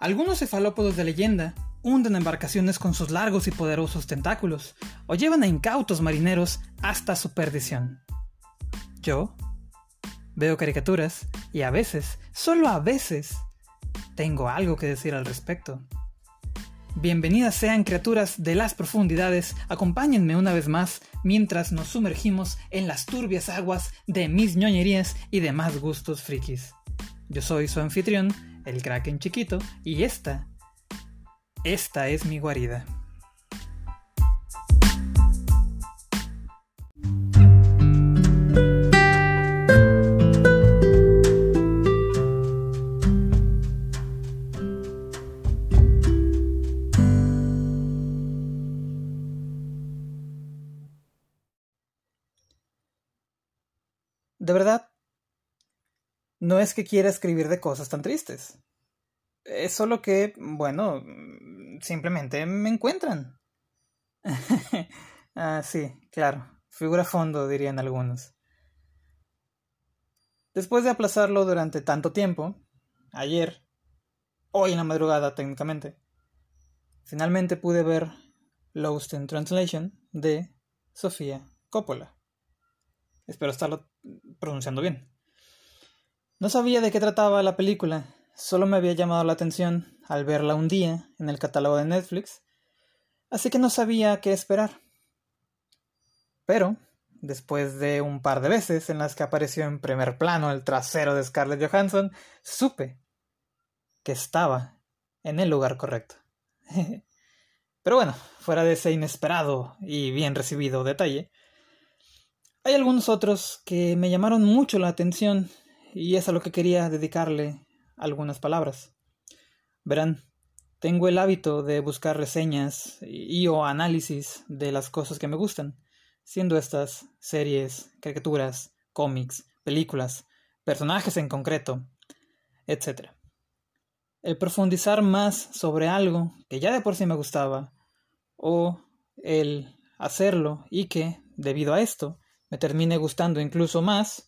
Algunos cefalópodos de leyenda hunden embarcaciones con sus largos y poderosos tentáculos o llevan a incautos marineros hasta su perdición. Yo veo caricaturas y a veces, solo a veces, tengo algo que decir al respecto. Bienvenidas sean criaturas de las profundidades, acompáñenme una vez más mientras nos sumergimos en las turbias aguas de mis ñoñerías y demás gustos frikis. Yo soy su anfitrión, el Kraken chiquito, y esta, esta es mi guarida. No es que quiera escribir de cosas tan tristes. Es solo que, bueno, simplemente me encuentran. ah, sí, claro. Figura fondo, dirían algunos. Después de aplazarlo durante tanto tiempo, ayer, hoy en la madrugada técnicamente, finalmente pude ver Lost in Translation de Sofía Coppola. Espero estarlo pronunciando bien. No sabía de qué trataba la película, solo me había llamado la atención al verla un día en el catálogo de Netflix, así que no sabía qué esperar. Pero, después de un par de veces en las que apareció en primer plano el trasero de Scarlett Johansson, supe que estaba en el lugar correcto. Pero bueno, fuera de ese inesperado y bien recibido detalle, hay algunos otros que me llamaron mucho la atención y es a lo que quería dedicarle algunas palabras. Verán, tengo el hábito de buscar reseñas y o análisis de las cosas que me gustan, siendo estas series, caricaturas, cómics, películas, personajes en concreto, etc. El profundizar más sobre algo que ya de por sí me gustaba, o el hacerlo y que, debido a esto, me termine gustando incluso más,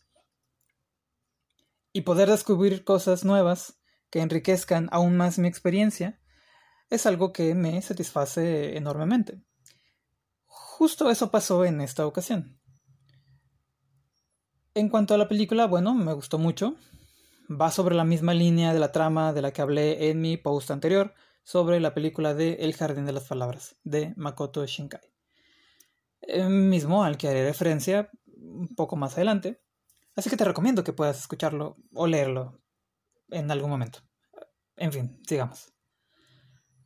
y poder descubrir cosas nuevas que enriquezcan aún más mi experiencia, es algo que me satisface enormemente. Justo eso pasó en esta ocasión. En cuanto a la película, bueno, me gustó mucho. Va sobre la misma línea de la trama de la que hablé en mi post anterior sobre la película de El Jardín de las Palabras, de Makoto Shinkai. El mismo al que haré referencia un poco más adelante. Así que te recomiendo que puedas escucharlo o leerlo en algún momento. En fin, sigamos.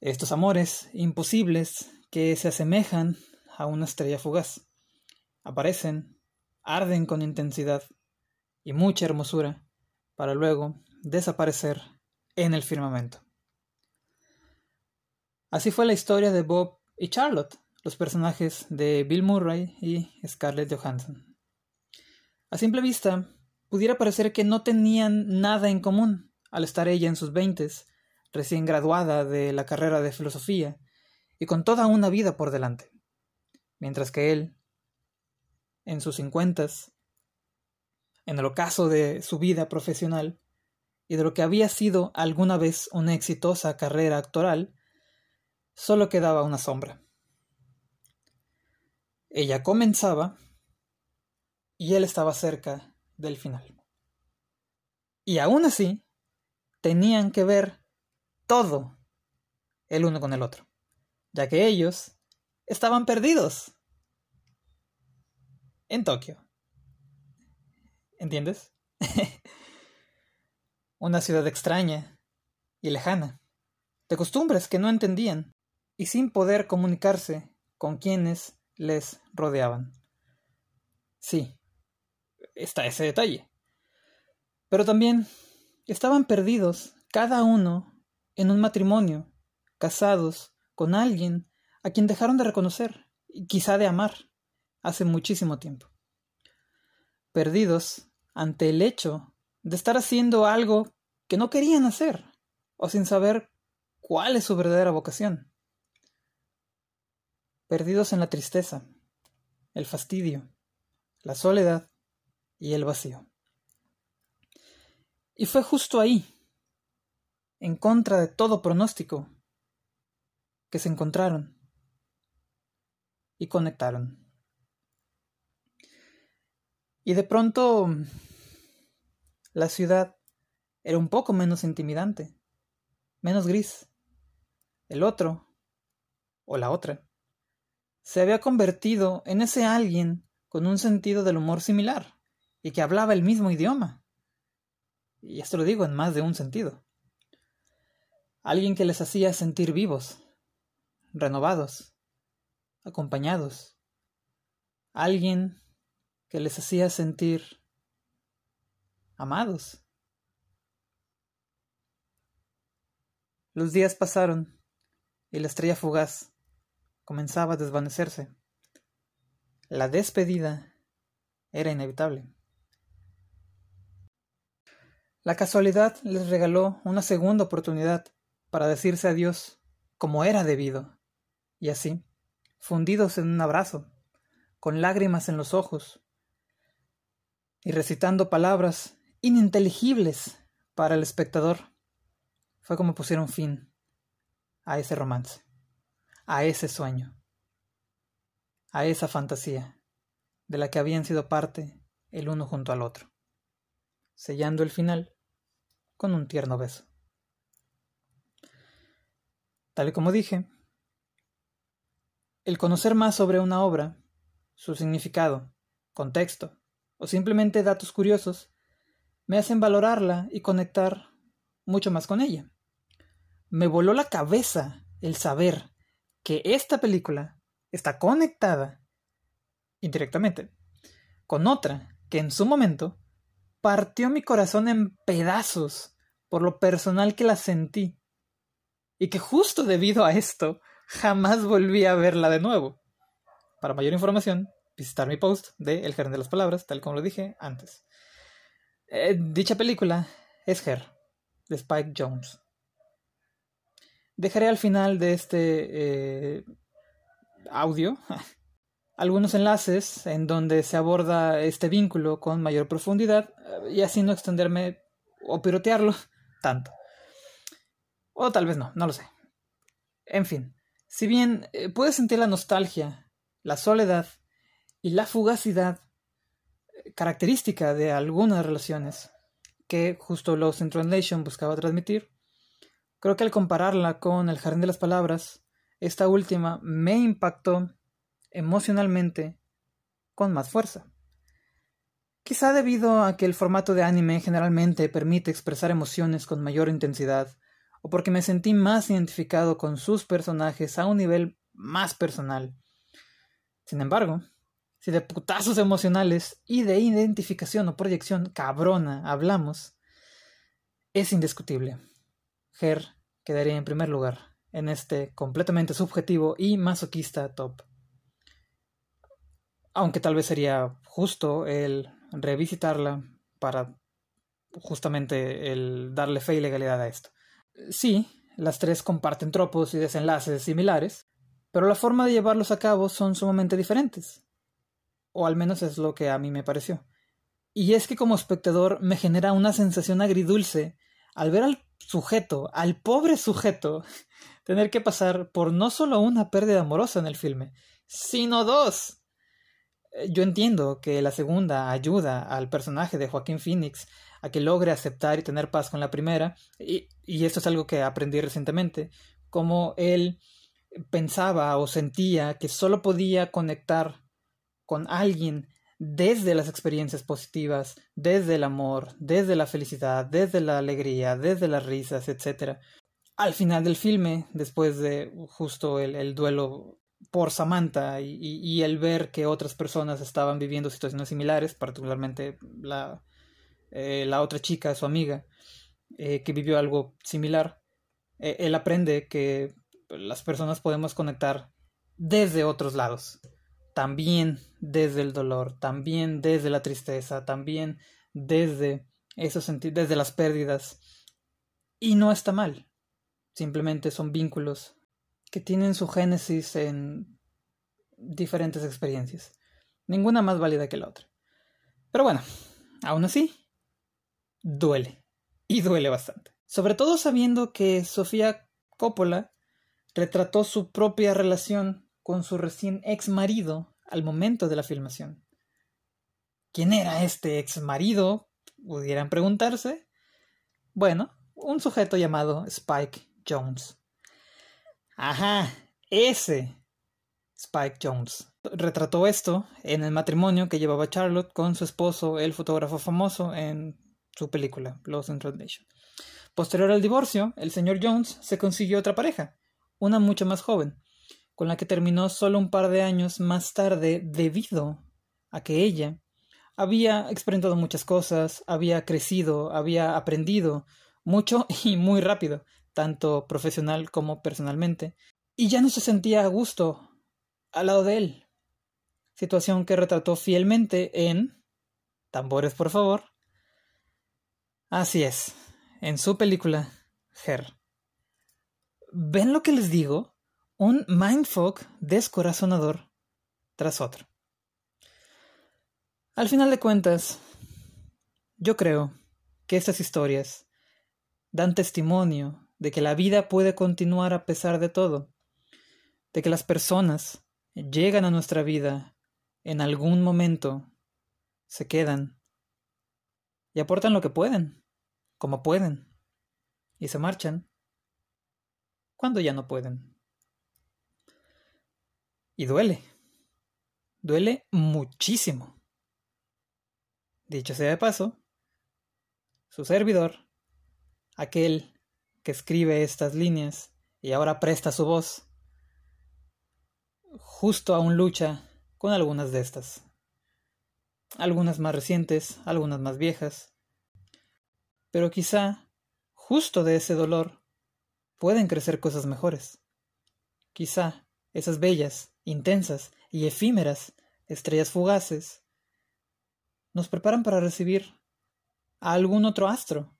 Estos amores imposibles que se asemejan a una estrella fugaz aparecen, arden con intensidad y mucha hermosura para luego desaparecer en el firmamento. Así fue la historia de Bob y Charlotte, los personajes de Bill Murray y Scarlett Johansson. A simple vista, pudiera parecer que no tenían nada en común al estar ella en sus veintes, recién graduada de la carrera de filosofía y con toda una vida por delante, mientras que él, en sus cincuentas, en el ocaso de su vida profesional y de lo que había sido alguna vez una exitosa carrera actoral, solo quedaba una sombra. Ella comenzaba y él estaba cerca del final. Y aún así, tenían que ver todo el uno con el otro, ya que ellos estaban perdidos en Tokio. ¿Entiendes? Una ciudad extraña y lejana, de costumbres que no entendían y sin poder comunicarse con quienes les rodeaban. Sí, está ese detalle. Pero también estaban perdidos, cada uno, en un matrimonio, casados con alguien a quien dejaron de reconocer y quizá de amar hace muchísimo tiempo. Perdidos ante el hecho de estar haciendo algo que no querían hacer o sin saber cuál es su verdadera vocación perdidos en la tristeza, el fastidio, la soledad y el vacío. Y fue justo ahí, en contra de todo pronóstico, que se encontraron y conectaron. Y de pronto la ciudad era un poco menos intimidante, menos gris. El otro, o la otra, se había convertido en ese alguien con un sentido del humor similar y que hablaba el mismo idioma. Y esto lo digo en más de un sentido. Alguien que les hacía sentir vivos, renovados, acompañados. Alguien que les hacía sentir amados. Los días pasaron y la estrella fugaz comenzaba a desvanecerse. La despedida era inevitable. La casualidad les regaló una segunda oportunidad para decirse adiós como era debido, y así, fundidos en un abrazo, con lágrimas en los ojos, y recitando palabras ininteligibles para el espectador, fue como pusieron fin a ese romance, a ese sueño, a esa fantasía de la que habían sido parte el uno junto al otro, sellando el final con un tierno beso. Tal y como dije, el conocer más sobre una obra, su significado, contexto o simplemente datos curiosos me hacen valorarla y conectar mucho más con ella. Me voló la cabeza el saber que esta película está conectada indirectamente con otra que en su momento partió mi corazón en pedazos por lo personal que la sentí y que justo debido a esto jamás volví a verla de nuevo. Para mayor información, visitar mi post de El Jardín de las Palabras, tal como lo dije antes. Eh, dicha película es Her, de Spike Jones. Dejaré al final de este eh, audio algunos enlaces en donde se aborda este vínculo con mayor profundidad y así no extenderme o pirotearlo tanto. O tal vez no, no lo sé. En fin, si bien eh, puedes sentir la nostalgia, la soledad y la fugacidad eh, característica de algunas relaciones que justo Lost in Translation buscaba transmitir, creo que al compararla con El Jardín de las Palabras, esta última me impactó emocionalmente con más fuerza. Quizá debido a que el formato de anime generalmente permite expresar emociones con mayor intensidad, o porque me sentí más identificado con sus personajes a un nivel más personal. Sin embargo, si de putazos emocionales y de identificación o proyección cabrona hablamos, es indiscutible. Ger quedaría en primer lugar en este completamente subjetivo y masoquista top. Aunque tal vez sería justo el revisitarla para justamente el darle fe y legalidad a esto. Sí, las tres comparten tropos y desenlaces similares, pero la forma de llevarlos a cabo son sumamente diferentes. O al menos es lo que a mí me pareció. Y es que como espectador me genera una sensación agridulce al ver al sujeto, al pobre sujeto, tener que pasar por no solo una pérdida amorosa en el filme, sino dos. Eh, yo entiendo que la segunda ayuda al personaje de Joaquín Phoenix a que logre aceptar y tener paz con la primera, y, y esto es algo que aprendí recientemente, como él pensaba o sentía que solo podía conectar con alguien desde las experiencias positivas, desde el amor, desde la felicidad, desde la alegría, desde las risas, etc. Al final del filme, después de justo el, el duelo por Samantha y, el ver que otras personas estaban viviendo situaciones similares, particularmente la, eh, la otra chica, su amiga, eh, que vivió algo similar, eh, él aprende que las personas podemos conectar desde otros lados, también desde el dolor, también desde la tristeza, también desde esos desde las pérdidas. Y no está mal, simplemente son vínculos que tienen su génesis en diferentes experiencias, ninguna más válida que la otra. Pero bueno, aún así, duele, y duele bastante. Sobre todo sabiendo que Sofía Coppola retrató su propia relación con su recién ex marido al momento de la filmación. ¿Quién era este ex marido? Pudieran preguntarse. Bueno, un sujeto llamado Spike Jones. Ajá, ese Spike Jones. Retrató esto en el matrimonio que llevaba Charlotte con su esposo, el fotógrafo famoso, en su película, Lost in Translation. Posterior al divorcio, el señor Jones se consiguió otra pareja, una mucho más joven, con la que terminó solo un par de años más tarde debido a que ella había experimentado muchas cosas, había crecido, había aprendido mucho y muy rápido, tanto profesional como personalmente, y ya no se sentía a gusto al lado de él. Situación que retrató fielmente en... Tambores, por favor. Así es, en su película Her. ¿Ven lo que les digo? Un mindfuck descorazonador tras otro. Al final de cuentas, yo creo que estas historias dan testimonio de que la vida puede continuar a pesar de todo, de que las personas llegan a nuestra vida en algún momento, se quedan y aportan lo que pueden, como pueden, y se marchan cuando ya no pueden. Y duele, duele muchísimo. Dicho sea de paso, su servidor, aquel que escribe estas líneas y ahora presta su voz, justo aún lucha con algunas de estas. Algunas más recientes, algunas más viejas. Pero quizá, justo de ese dolor, pueden crecer cosas mejores. Quizá esas bellas, intensas y efímeras estrellas fugaces nos preparan para recibir a algún otro astro,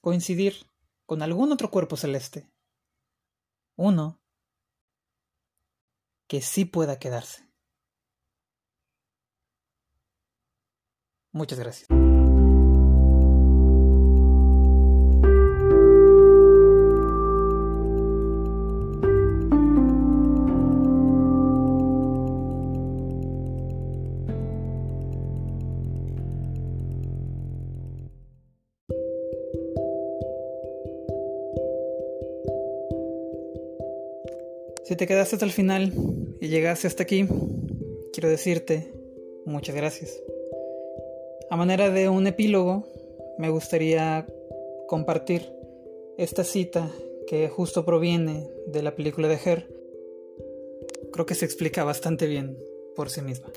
coincidir con algún otro cuerpo celeste, uno que sí pueda quedarse. Muchas gracias. Si te quedaste hasta el final y llegaste hasta aquí, quiero decirte muchas gracias. A manera de un epílogo, me gustaría compartir esta cita que justo proviene de la película de Her. Creo que se explica bastante bien por sí misma.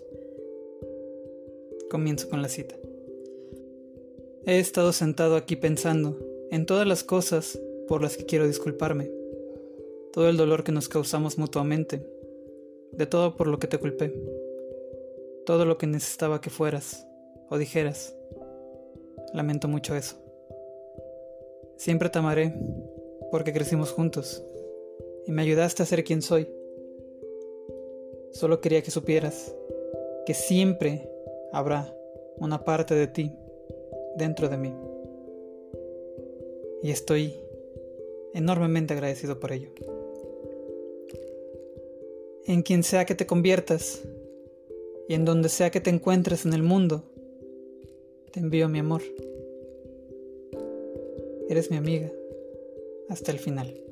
Comienzo con la cita. He estado sentado aquí pensando en todas las cosas por las que quiero disculparme todo el dolor que nos causamos mutuamente, de todo por lo que te culpé, todo lo que necesitaba que fueras o dijeras. Lamento mucho eso. Siempre te amaré porque crecimos juntos y me ayudaste a ser quien soy. Solo quería que supieras que siempre habrá una parte de ti dentro de mí. Y estoy enormemente agradecido por ello en quien sea que te conviertas y en donde sea que te encuentres en el mundo, te envío mi amor. Eres mi amiga hasta el final.